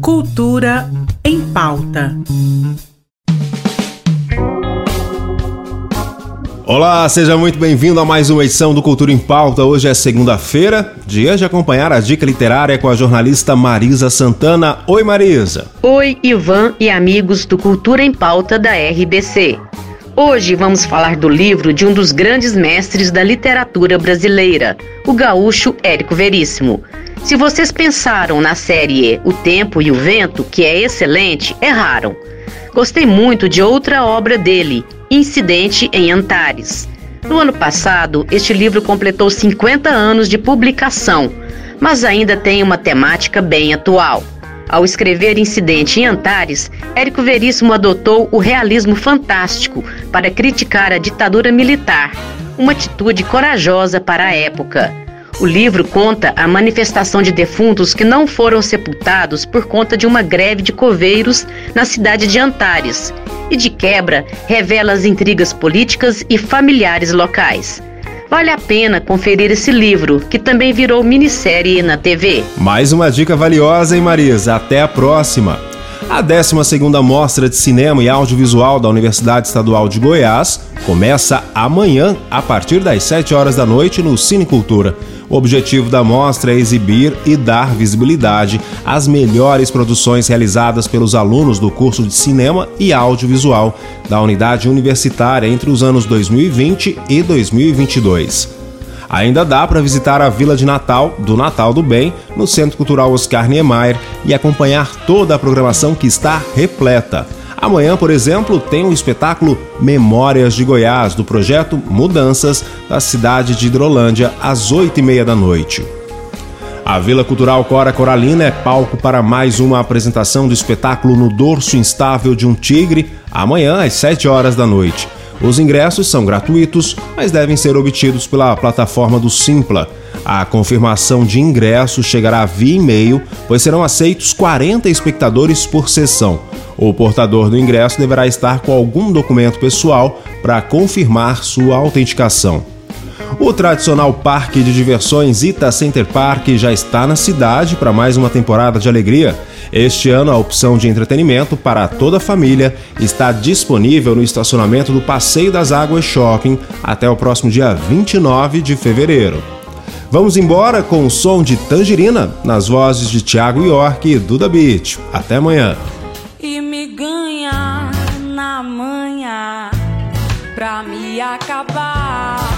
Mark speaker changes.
Speaker 1: Cultura em pauta.
Speaker 2: Olá, seja muito bem-vindo a mais uma edição do Cultura em Pauta. Hoje é segunda-feira, dia de acompanhar a dica literária com a jornalista Marisa Santana. Oi, Marisa.
Speaker 3: Oi, Ivan e amigos do Cultura em Pauta da RDC. Hoje vamos falar do livro de um dos grandes mestres da literatura brasileira, o gaúcho Érico Veríssimo. Se vocês pensaram na série O Tempo e o Vento, que é excelente, erraram. Gostei muito de outra obra dele, Incidente em Antares. No ano passado, este livro completou 50 anos de publicação, mas ainda tem uma temática bem atual. Ao escrever Incidente em Antares, Érico Veríssimo adotou o realismo fantástico para criticar a ditadura militar, uma atitude corajosa para a época. O livro conta a manifestação de defuntos que não foram sepultados por conta de uma greve de coveiros na cidade de Antares e, de quebra, revela as intrigas políticas e familiares locais. Vale a pena conferir esse livro, que também virou minissérie na TV.
Speaker 2: Mais uma dica valiosa, hein, Marisa? Até a próxima! A 12ª Mostra de Cinema e Audiovisual da Universidade Estadual de Goiás começa amanhã, a partir das 7 horas da noite, no Cine Cultura. O objetivo da mostra é exibir e dar visibilidade às melhores produções realizadas pelos alunos do curso de Cinema e Audiovisual da unidade universitária entre os anos 2020 e 2022. Ainda dá para visitar a Vila de Natal do Natal do Bem no Centro Cultural Oscar Niemeyer e acompanhar toda a programação que está repleta. Amanhã, por exemplo, tem o espetáculo Memórias de Goiás, do projeto Mudanças, da cidade de Hidrolândia, às oito e meia da noite. A Vila Cultural Cora Coralina é palco para mais uma apresentação do espetáculo No Dorso Instável de um Tigre, amanhã às sete horas da noite. Os ingressos são gratuitos, mas devem ser obtidos pela plataforma do Simpla. A confirmação de ingresso chegará via e-mail, pois serão aceitos 40 espectadores por sessão. O portador do ingresso deverá estar com algum documento pessoal para confirmar sua autenticação. O tradicional parque de diversões Ita Center Park já está na cidade para mais uma temporada de alegria. Este ano, a opção de entretenimento para toda a família está disponível no estacionamento do Passeio das Águas Shopping até o próximo dia 29 de fevereiro. Vamos embora com o som de Tangerina nas vozes de Thiago York e Duda Beat. Até amanhã
Speaker 4: ganhar na manhã pra me acabar.